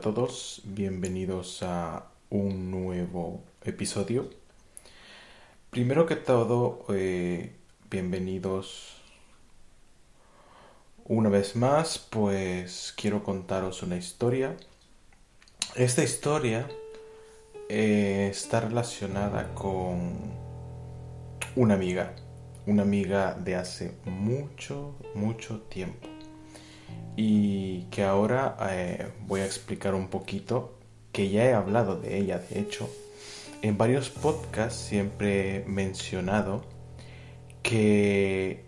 Todos, bienvenidos a un nuevo episodio. Primero que todo, eh, bienvenidos una vez más, pues quiero contaros una historia. Esta historia eh, está relacionada con una amiga, una amiga de hace mucho, mucho tiempo y que ahora eh, voy a explicar un poquito, que ya he hablado de ella, de hecho. En varios podcasts siempre he mencionado que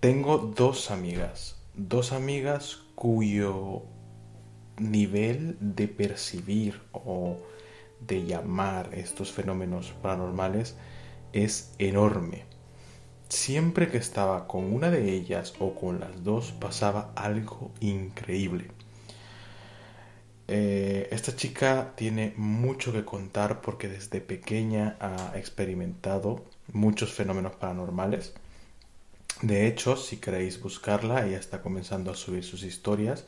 tengo dos amigas, dos amigas cuyo nivel de percibir o de llamar estos fenómenos paranormales es enorme. Siempre que estaba con una de ellas o con las dos pasaba algo increíble. Eh, esta chica tiene mucho que contar porque desde pequeña ha experimentado muchos fenómenos paranormales. De hecho, si queréis buscarla, ella está comenzando a subir sus historias.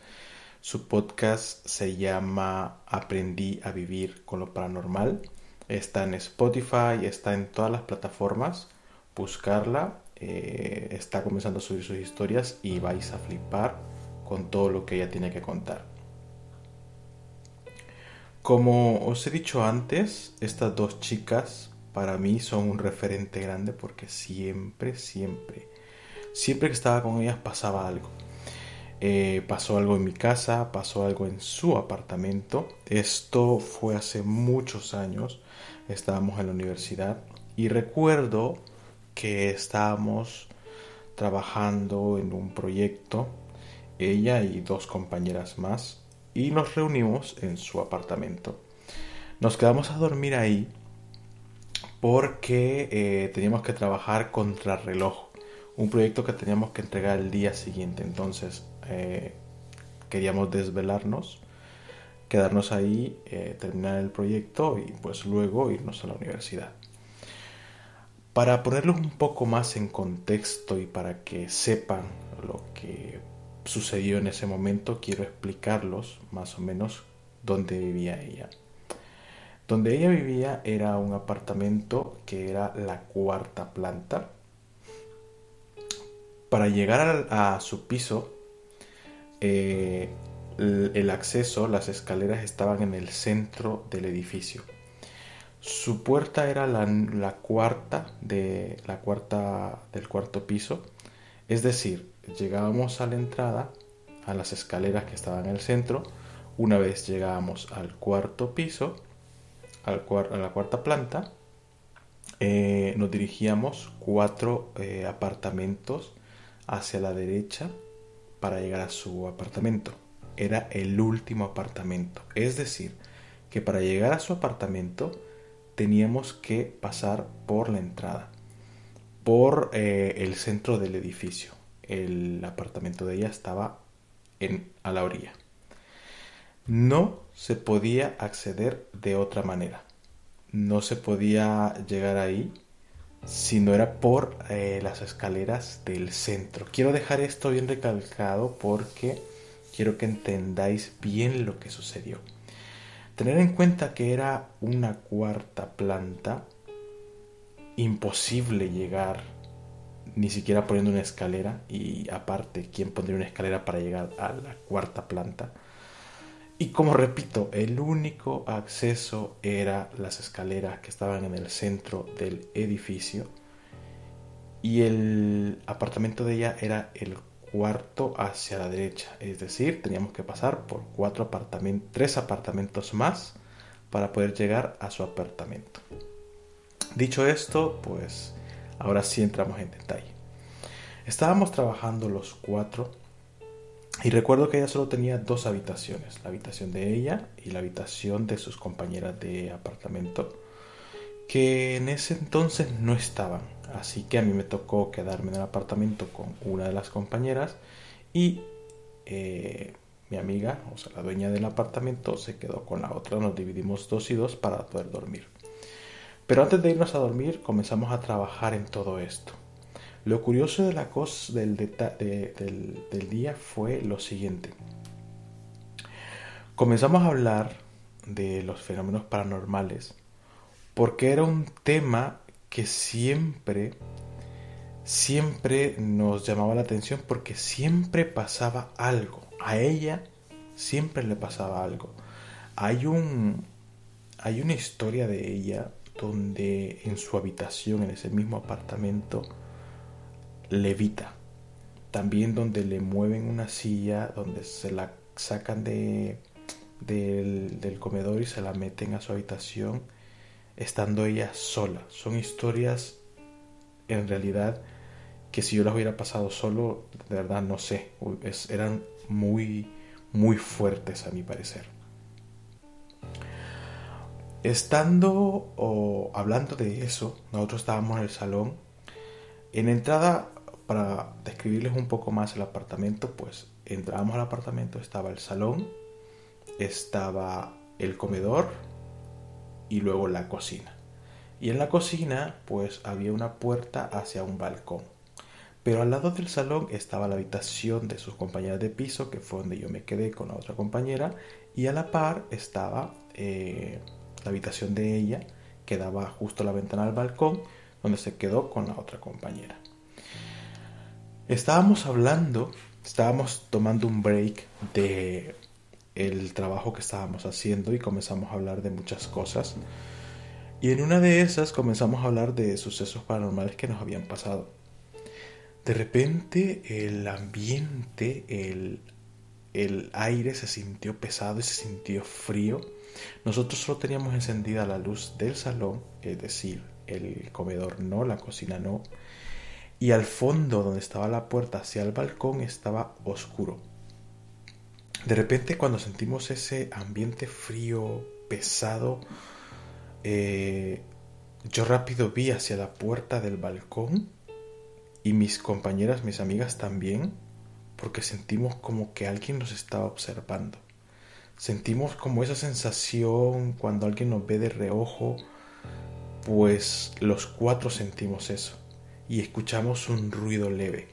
Su podcast se llama Aprendí a vivir con lo paranormal. Está en Spotify, está en todas las plataformas buscarla. Eh, está comenzando a subir sus historias y vais a flipar con todo lo que ella tiene que contar. Como os he dicho antes, estas dos chicas para mí son un referente grande porque siempre, siempre, siempre que estaba con ellas pasaba algo. Eh, pasó algo en mi casa, pasó algo en su apartamento. Esto fue hace muchos años. Estábamos en la universidad y recuerdo que estábamos trabajando en un proyecto, ella y dos compañeras más, y nos reunimos en su apartamento. Nos quedamos a dormir ahí porque eh, teníamos que trabajar contra reloj, un proyecto que teníamos que entregar el día siguiente, entonces eh, queríamos desvelarnos, quedarnos ahí, eh, terminar el proyecto y pues luego irnos a la universidad. Para ponerlos un poco más en contexto y para que sepan lo que sucedió en ese momento, quiero explicarlos más o menos dónde vivía ella. Donde ella vivía era un apartamento que era la cuarta planta. Para llegar a, su piso, eh, el acceso, las escaleras estaban en el centro del edificio. Su puerta era la, cuarta de la cuarta del cuarto piso, es decir, llegábamos a la entrada, a las escaleras que estaban en el centro. Una vez llegábamos al cuarto piso, a la cuarta planta, eh, nos dirigíamos cuatro eh, apartamentos hacia la derecha para llegar a su apartamento. Era el último apartamento. Es decir, que para llegar a su apartamento teníamos que pasar por la entrada, por eh, el centro del edificio. El apartamento de ella estaba en, a la orilla. No se podía acceder de otra manera. No se podía llegar ahí si no era por eh, las escaleras del centro. Quiero dejar esto bien recalcado porque quiero que entendáis bien lo que sucedió. Tener en cuenta que era una cuarta planta, imposible llegar ni siquiera poniendo una escalera y aparte, ¿quién pondría una escalera para llegar a la cuarta planta? Y como repito, el único acceso era las escaleras que estaban en el centro del edificio y el apartamento de ella era el cuarto hacia la derecha, es decir, teníamos que pasar por cuatro tres apartamentos más para poder llegar a su apartamento. Dicho esto, pues ahora sí entramos en detalle. Estábamos trabajando los cuatro y recuerdo que ella solo tenía dos habitaciones, la habitación de ella y la habitación de sus compañeras de apartamento, que en ese entonces no estaban. Así que a mí me tocó quedarme en el apartamento con una de las compañeras y eh, mi amiga, o sea, la dueña del apartamento, se quedó con la otra. Nos dividimos dos y dos para poder dormir. Pero antes de irnos a dormir comenzamos a trabajar en todo esto. Lo curioso de la cosa del, del día fue lo siguiente. comenzamos a hablar de los fenómenos paranormales porque era un tema que siempre, siempre nos llamaba la atención porque siempre pasaba algo. A ella siempre le pasaba algo. Hay un, hay una historia de ella donde en su habitación, en ese mismo apartamento, levita. También donde le mueven una silla, donde se la sacan de, del, del comedor y se la meten a su habitación, estando ella sola. Son historias, en realidad, que si yo las hubiera pasado solo, de verdad no sé, eran muy, muy fuertes a mi parecer. Estando o hablando de eso, nosotros estábamos en el salón. En entrada, para describirles un poco más el apartamento, pues entrábamos al apartamento, estaba el salón, estaba el comedor y luego la cocina. Y en la cocina, pues había una puerta hacia un balcón. Pero al lado del salón estaba la habitación de sus compañeras de piso, que fue donde yo me quedé con la otra compañera, y a la par estaba eh, la habitación de ella, que daba justo la ventana al balcón, donde se quedó con la otra compañera. Estábamos hablando, estábamos tomando un break de el trabajo que estábamos haciendo y comenzamos a hablar de muchas cosas. Y en una de esas comenzamos a hablar de sucesos paranormales que nos habían pasado. De repente el ambiente, el, el aire se sintió pesado y se sintió frío nosotros solo teníamos encendida la luz del salón, es decir, el comedor no, la cocina no, y al fondo donde estaba la puerta hacia el balcón estaba oscuro. De repente cuando sentimos ese ambiente frío, pesado, eh, yo rápido vi hacia la puerta del balcón y mis compañeras, mis amigas también, porque sentimos como que alguien nos estaba observando. Sentimos como esa sensación cuando alguien nos ve de reojo, pues los cuatro sentimos eso y escuchamos un ruido leve.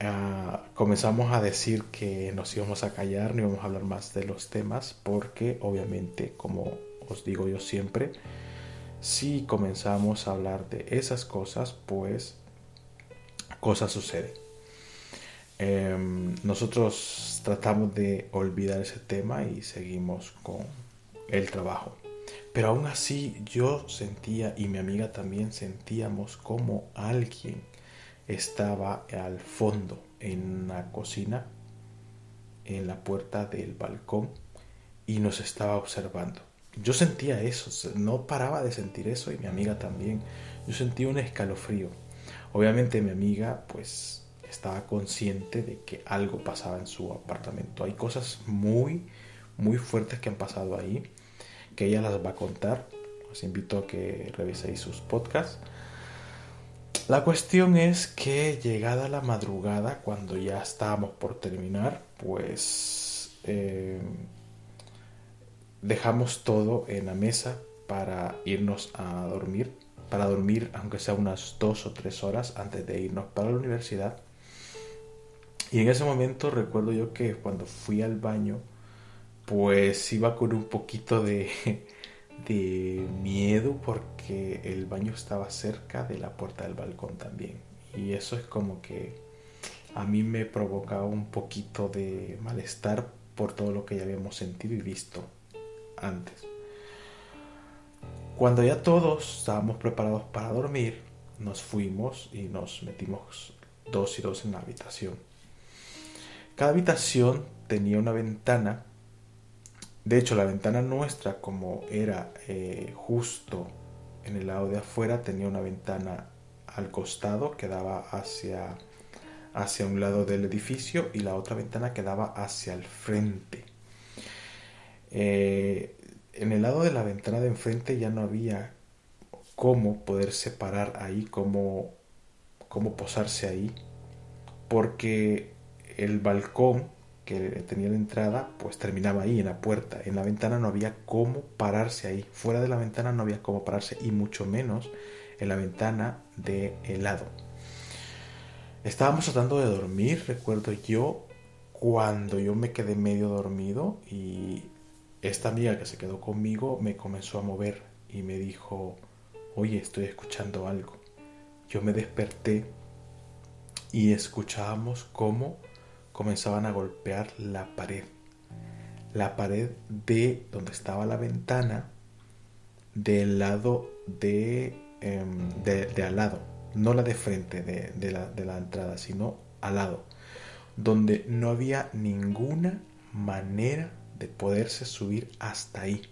Ah, comenzamos a decir que nos íbamos a callar, no íbamos a hablar más de los temas, porque obviamente, como os digo yo siempre, si comenzamos a hablar de esas cosas, pues cosas suceden. Em, nosotros tratamos de olvidar ese tema y seguimos con el trabajo. Pero aún así yo sentía y mi amiga también sentíamos como alguien estaba al fondo en la cocina, en la puerta del balcón y nos estaba observando. Yo sentía eso, no paraba de sentir eso y mi amiga también. Yo sentía un escalofrío. Obviamente mi amiga pues estaba consciente de que algo pasaba en su apartamento. Hay cosas muy, muy fuertes que han pasado ahí, que ella las va a contar. Os invito a que reviséis sus podcasts. La cuestión es que llegada la madrugada, cuando ya estábamos por terminar, pues eh, dejamos todo en la mesa para irnos a dormir, para dormir aunque sea unas dos o tres horas antes de irnos para la universidad. Y en ese momento recuerdo yo que cuando fui al baño, pues iba con un poquito de, de miedo porque el baño estaba cerca de la puerta del balcón también. Y eso es como que a mí me provocaba un poquito de malestar por todo lo que ya habíamos sentido y visto antes. Cuando ya todos estábamos preparados para dormir, nos fuimos y nos metimos dos y dos en la habitación. Cada habitación tenía una ventana. De hecho, la ventana nuestra, como era eh, justo en el lado de afuera, tenía una ventana al costado que daba hacia, hacia un lado del edificio y la otra ventana que daba hacia el frente. Eh, en el lado de la ventana de enfrente ya no había cómo poder separar ahí, cómo, cómo posarse ahí, porque el balcón que tenía la entrada, pues terminaba ahí, en la puerta. En la ventana no había cómo pararse ahí. Fuera de la ventana no había cómo pararse y mucho menos en la ventana de lado. Estábamos tratando de dormir, recuerdo yo, cuando yo me quedé medio dormido y esta amiga que se quedó conmigo me comenzó a mover y me dijo, oye, estoy escuchando algo. Yo me desperté y escuchábamos cómo comenzaban a golpear la pared. La pared de donde estaba la ventana del lado de, em, de, al lado, no la de frente de, la, de la entrada, sino al lado, donde no había ninguna manera de poderse subir hasta ahí,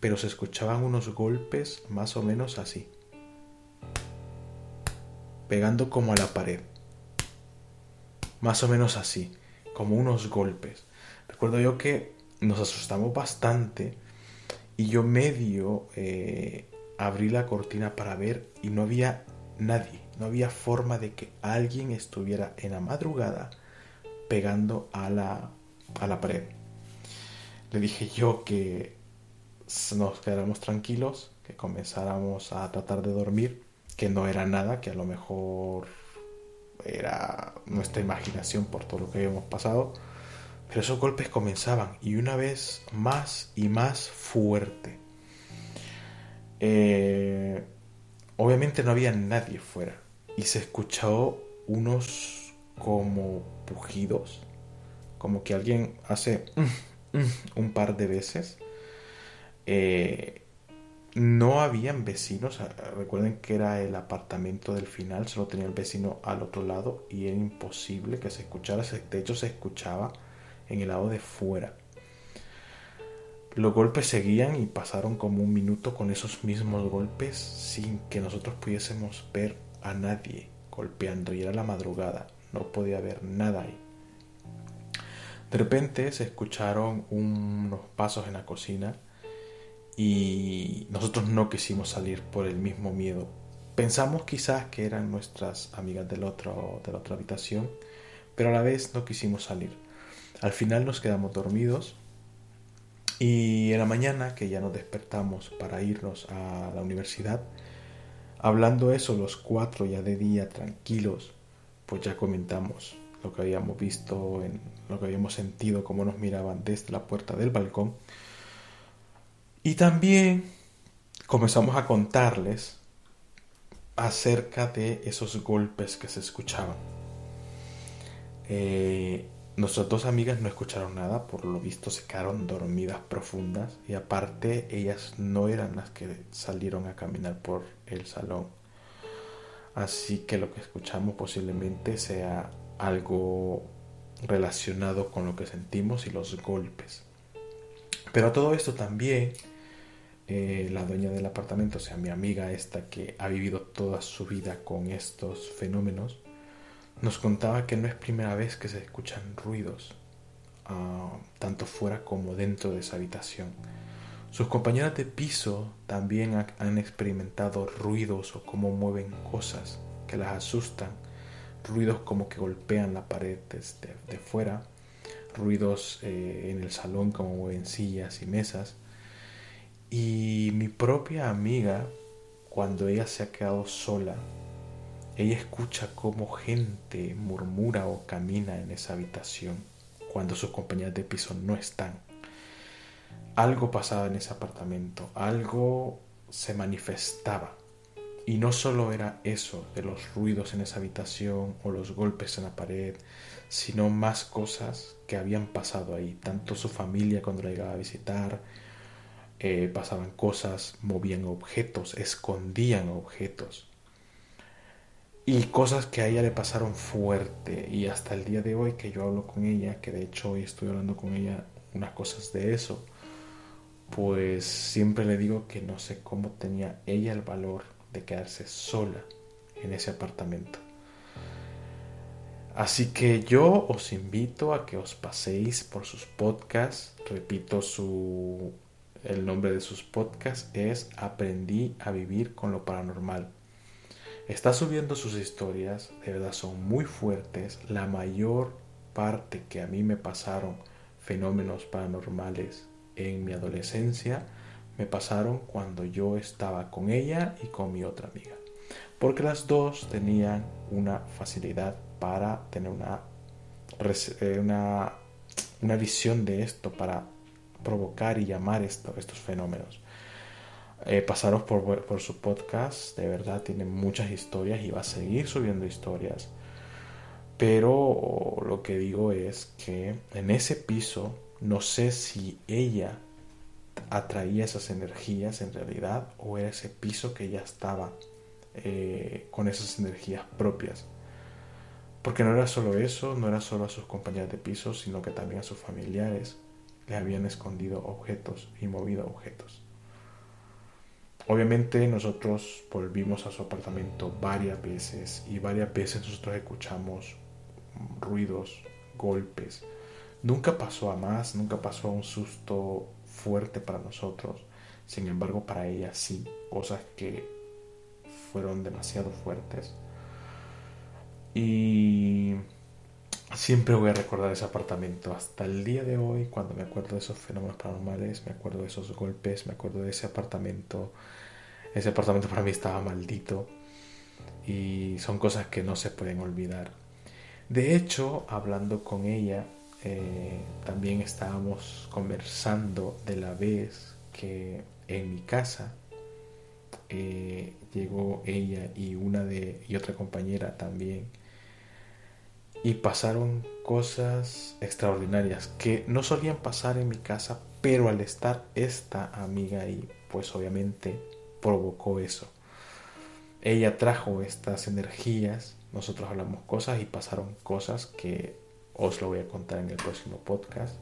pero se escuchaban unos golpes más o menos así, pegando como a la pared, más o menos así, como unos golpes. Recuerdo yo que nos asustamos bastante y yo medio eh, abrí la cortina para ver y no había nadie, no había forma de que alguien estuviera en la madrugada pegando a la, a la pared. Le dije yo que nos quedáramos tranquilos, que comenzáramos a tratar de dormir, que no era nada, que a lo mejor era nuestra imaginación por todo lo que habíamos pasado pero esos golpes comenzaban y una vez más y más fuerte. Eh, obviamente no había nadie fuera y se escuchó unos como pujidos, como que alguien hace un par de veces. Eh, no habían vecinos, recuerden que era el apartamento del final, solo tenía el vecino al otro lado y era imposible que se escuchara, de hecho se escuchaba en el lado de fuera. Los golpes seguían y pasaron como un minuto con esos mismos golpes sin que nosotros pudiésemos ver a nadie golpeando y era la madrugada, no podía haber nada ahí. De repente se escucharon unos pasos en la cocina y nosotros no quisimos salir por el mismo miedo. Pensamos quizás que eran nuestras amigas del otro, de la otra habitación, pero a la vez no quisimos salir. Al final nos quedamos dormidos y en la mañana que ya nos despertamos para irnos a la universidad, hablando eso los cuatro ya de día tranquilos, pues ya comentamos lo que habíamos visto, en, lo que habíamos sentido, cómo nos miraban desde la puerta del balcón. Y también comenzamos a contarles acerca de esos golpes que se escuchaban. Eh, Nuestras dos amigas no escucharon nada, por lo visto se quedaron dormidas profundas y aparte ellas no eran las que salieron a caminar por el salón. Así que lo que escuchamos posiblemente sea algo relacionado con lo que sentimos y los golpes. Pero a todo esto también eh, la dueña del apartamento, o sea, mi amiga esta que ha vivido toda su vida con estos fenómenos, nos contaba que no es primera vez que se escuchan ruidos, ah, tanto fuera como dentro de esa habitación. Sus compañeras de piso también han experimentado ruidos o cómo mueven cosas que las asustan, ruidos como que golpean la pared desde de fuera, ruidos eh, en el salón como mueven sillas y mesas. Y mi propia amiga, cuando ella se ha quedado sola ella escucha cómo gente murmura o camina en esa habitación cuando sus compañeras de piso no están. Algo pasaba en ese apartamento, algo se manifestaba. Y no solo era eso de los ruidos en esa habitación o los golpes en la pared, sino más cosas que habían pasado ahí. Tanto su familia cuando la llegaba a visitar, eh, pasaban cosas, movían objetos, escondían objetos y cosas que a ella le pasaron fuerte y hasta el día de hoy que yo hablo con ella, que de hecho hoy estoy hablando con ella unas cosas de eso, pues siempre le digo que no sé cómo tenía ella el valor de quedarse sola en ese apartamento. Así que yo os invito a que os paséis por sus podcasts. Repito, su, el nombre de sus podcasts es Aprendí a vivir con lo paranormal está subiendo sus historias, de verdad son muy fuertes. La mayor parte que a mí me pasaron fenómenos paranormales en mi adolescencia, me pasaron cuando yo estaba con ella y con mi otra amiga. Porque las dos tenían una facilidad para tener una, eh, una una visión de esto para provocar y llamar esto, estos fenómenos. Eh, pasaros por, su podcast, de verdad tiene muchas historias y va a seguir subiendo historias. Pero lo que digo es que en ese piso no sé si ella atraía esas energías en realidad o era ese piso que ya estaba eh, con esas energías propias. Porque no era solo eso, no era solo a sus compañeros de piso, sino que también a sus familiares le habían escondido objetos y movido objetos. Obviamente nosotros volvimos a su apartamento varias veces y varias veces nosotros escuchamos ruidos, golpes. Nunca pasó a más, nunca pasó a un susto fuerte para nosotros. Sin embargo, para ella sí, cosas que fueron demasiado fuertes. Y siempre voy a recordar ese apartamento. Hasta el día de hoy, cuando me acuerdo de esos fenómenos paranormales, me acuerdo de esos golpes, me acuerdo de ese apartamento. Ese apartamento para mí estaba maldito. Y son cosas que no se pueden olvidar. De hecho, hablando con ella, eh, también estábamos conversando de la vez que en mi casa eh, llegó ella y una de y otra compañera también y pasaron cosas extraordinarias que no solían pasar en mi casa pero al estar esta amiga ahí pues obviamente provocó eso. Ella trajo estas energías nosotros hablamos cosas y pasaron cosas que os lo voy a contar en el próximo podcast.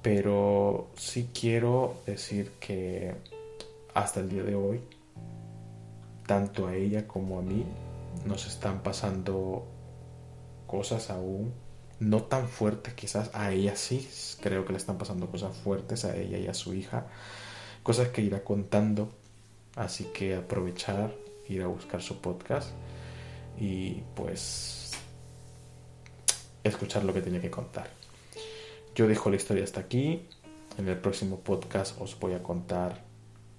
Pero sí quiero decir que hasta el día de hoy, tanto a ella como a mí, nos están pasando cosas aún no tan fuertes quizás a ella sí creo que le están pasando cosas fuertes a ella y a su hija cosas que irá contando así que aprovechar ir a buscar su podcast y pues escuchar lo que tenía que contar. Yo dejo la historia hasta aquí en el próximo podcast os voy a contar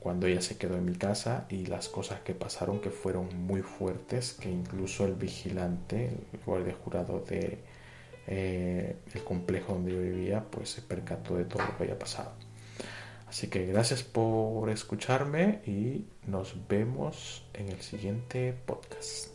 cuando ella se quedó en mi casa y las cosas que pasaron que fueron muy fuertes, que incluso el vigilante, el guardia jurado de eh, el complejo donde yo vivía, pues se percató de todo lo que había pasado. Así que gracias por escucharme y nos vemos en el siguiente podcast.